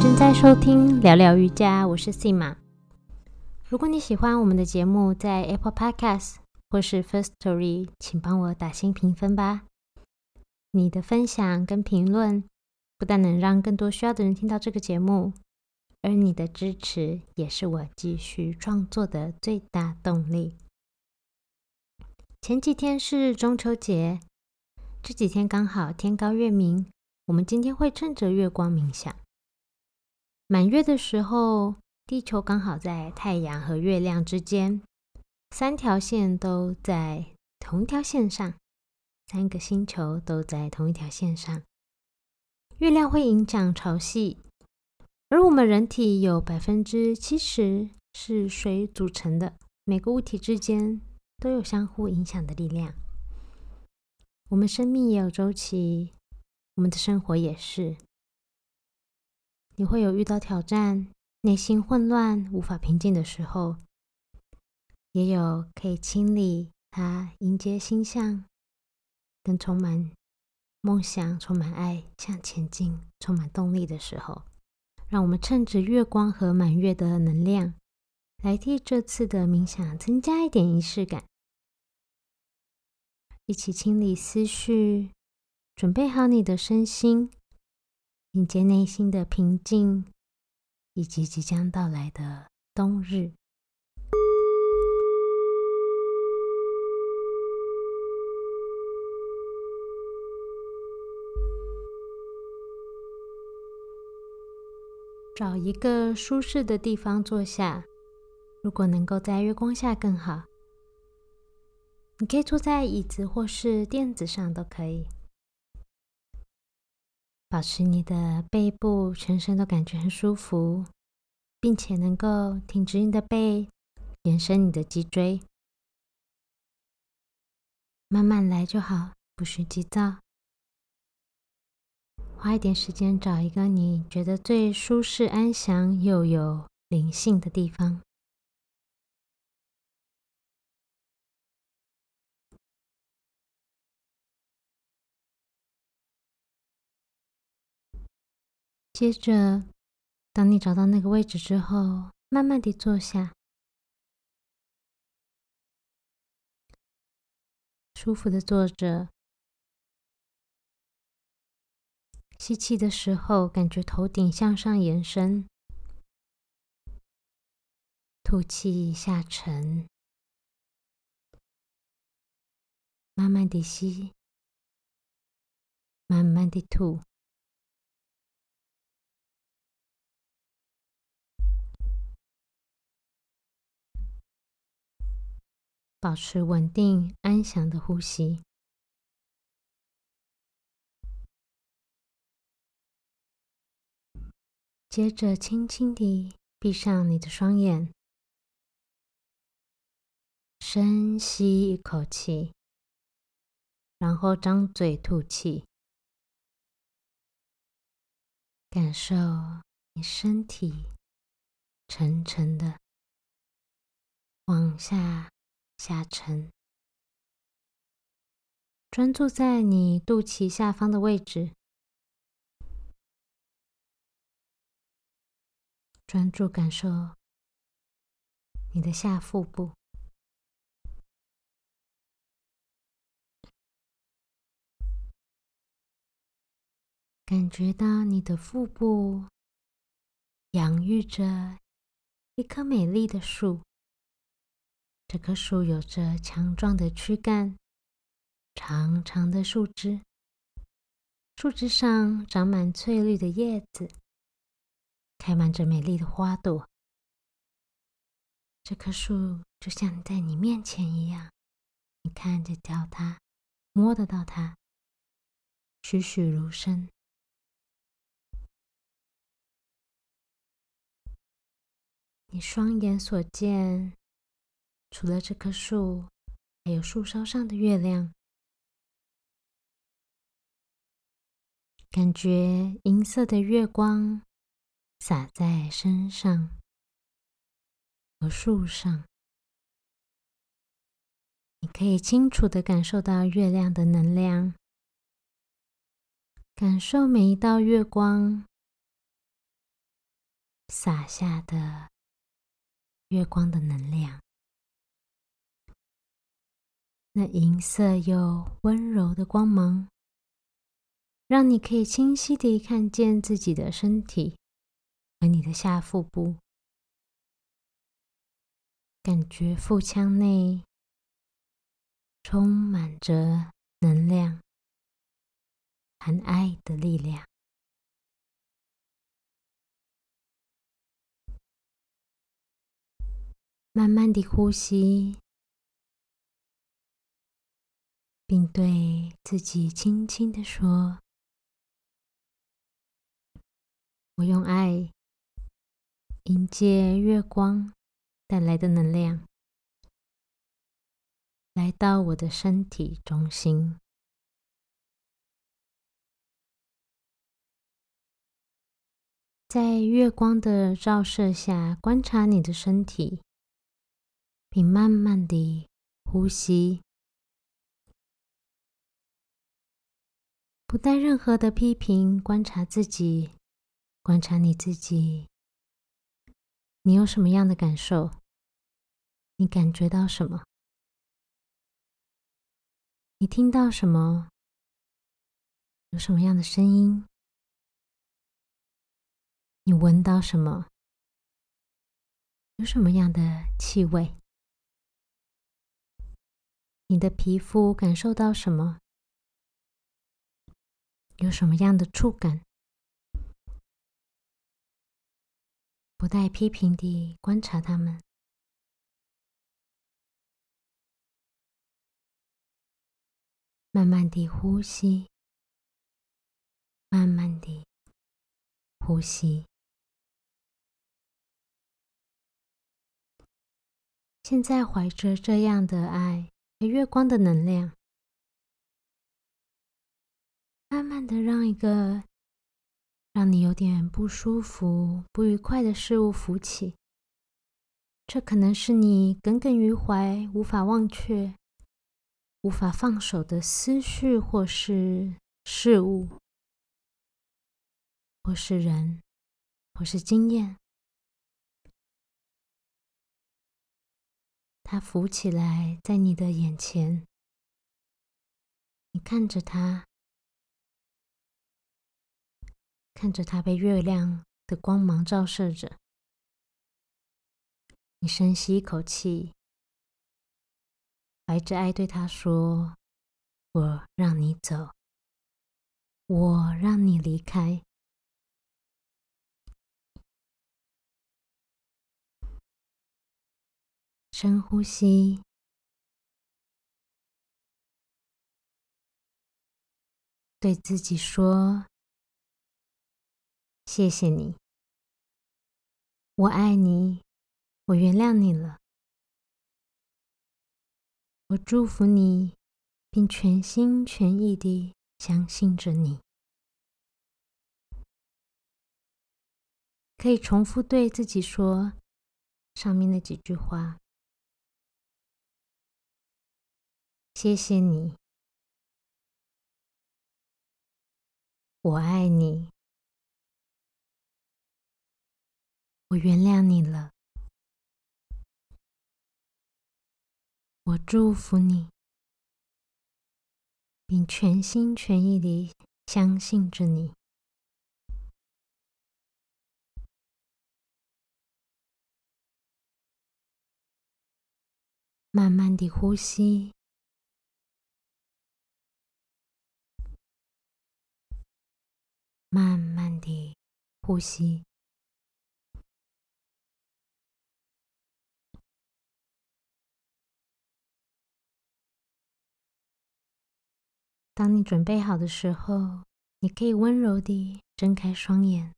正在收听聊聊瑜伽，我是 Sima。如果你喜欢我们的节目，在 Apple Podcast 或是 First Story，请帮我打新评分吧。你的分享跟评论，不但能让更多需要的人听到这个节目，而你的支持也是我继续创作的最大动力。前几天是中秋节，这几天刚好天高月明，我们今天会趁着月光冥想。满月的时候，地球刚好在太阳和月亮之间，三条线都在同一条线上，三个星球都在同一条线上。月亮会影响潮汐，而我们人体有百分之七十是水组成的，每个物体之间都有相互影响的力量。我们生命也有周期，我们的生活也是。你会有遇到挑战、内心混乱、无法平静的时候，也有可以清理它、迎接心象，更充满梦想、充满爱、向前进、充满动力的时候。让我们趁着月光和满月的能量，来替这次的冥想增加一点仪式感，一起清理思绪，准备好你的身心。迎接内心的平静，以及即将到来的冬日。找一个舒适的地方坐下，如果能够在月光下更好。你可以坐在椅子或是垫子上都可以。保持你的背部、全身都感觉很舒服，并且能够挺直你的背，延伸你的脊椎，慢慢来就好，不需急躁。花一点时间找一个你觉得最舒适、安详又有灵性的地方。接着，当你找到那个位置之后，慢慢地坐下，舒服的坐着。吸气的时候，感觉头顶向上延伸；吐气下沉，慢慢地吸，慢慢地吐。保持稳定安详的呼吸，接着轻轻地闭上你的双眼，深吸一口气，然后张嘴吐气，感受你身体沉沉的往下。下沉，专注在你肚脐下方的位置，专注感受你的下腹部，感觉到你的腹部养育着一棵美丽的树。这棵树有着强壮的躯干，长长的树枝，树枝上长满翠绿的叶子，开满着美丽的花朵。这棵树就像在你面前一样，你看得到它，摸得到它，栩栩如生。你双眼所见。除了这棵树，还有树梢上的月亮，感觉银色的月光洒在身上和树上，你可以清楚的感受到月亮的能量，感受每一道月光洒下的月光的能量，那银色又温柔的光芒，让你可以清晰地看见自己的身体和你的下腹部，感觉腹腔内充满着能量和爱的力量。慢慢地呼吸，并对自己轻轻地说：“我用爱迎接月光带来的能量，来到我的身体中心，在月光的照射下观察你的身体。”并慢慢地呼吸，不带任何的批评，观察自己，观察你自己。你有什么样的感受？你感觉到什么？你听到什么？有什么样的声音？你闻到什么？有什么样的气味？你的皮肤感受到什么？有什么样的触感？不带批评地观察它们，慢慢地呼吸，慢慢地呼吸。现在怀着这样的爱和。月光的能量，慢慢的让一个让你有点不舒服、不愉快的事物浮起。这可能是你耿耿于怀、无法忘却、无法放手的思绪，或是事物，或是人，或是经验。它浮起来，在你的眼前，你看着它，看着它被月亮的光芒照射着。你深吸一口气，怀着爱对他说：“我让你走，我让你离开。”深呼吸，对自己说：“谢谢你，我爱你，我原谅你了，我祝福你，并全心全意地相信着你。”可以重复对自己说上面那几句话。谢谢你，我爱你，我原谅你了，我祝福你，并全心全意地相信着你。慢慢地呼吸。慢慢地呼吸。当你准备好的时候，你可以温柔地睁开双眼。